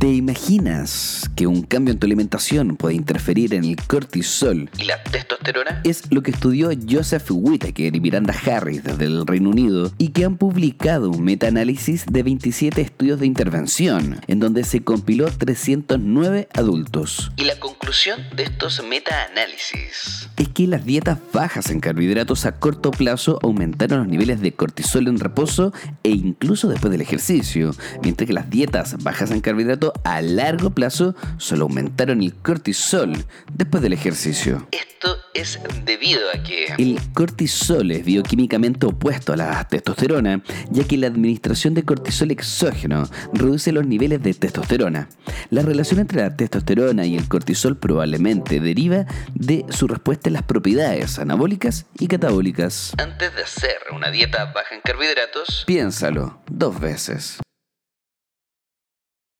¿Te imaginas que un cambio en tu alimentación puede interferir en el cortisol ¿Y la testosterona? es lo que estudió Joseph Whittaker y Miranda Harris desde el Reino Unido y que han publicado un metaanálisis de 27 estudios de intervención, en donde se compiló 309 adultos. ¿Y la conclusión de estos metaanálisis? Es que las dietas bajas en carbohidratos a corto plazo aumentaron los niveles de cortisol en reposo e incluso después del ejercicio, mientras que las dietas bajas en carbohidratos a largo plazo solo aumentaron el cortisol después del ejercicio. Esto es debido a que... El cortisol es bioquímicamente opuesto a la testosterona, ya que la administración de cortisol exógeno reduce los niveles de testosterona. La relación entre la testosterona y el cortisol probablemente deriva de su respuesta en las propiedades anabólicas y catabólicas. Antes de hacer una dieta baja en carbohidratos, Piénsalo dos veces.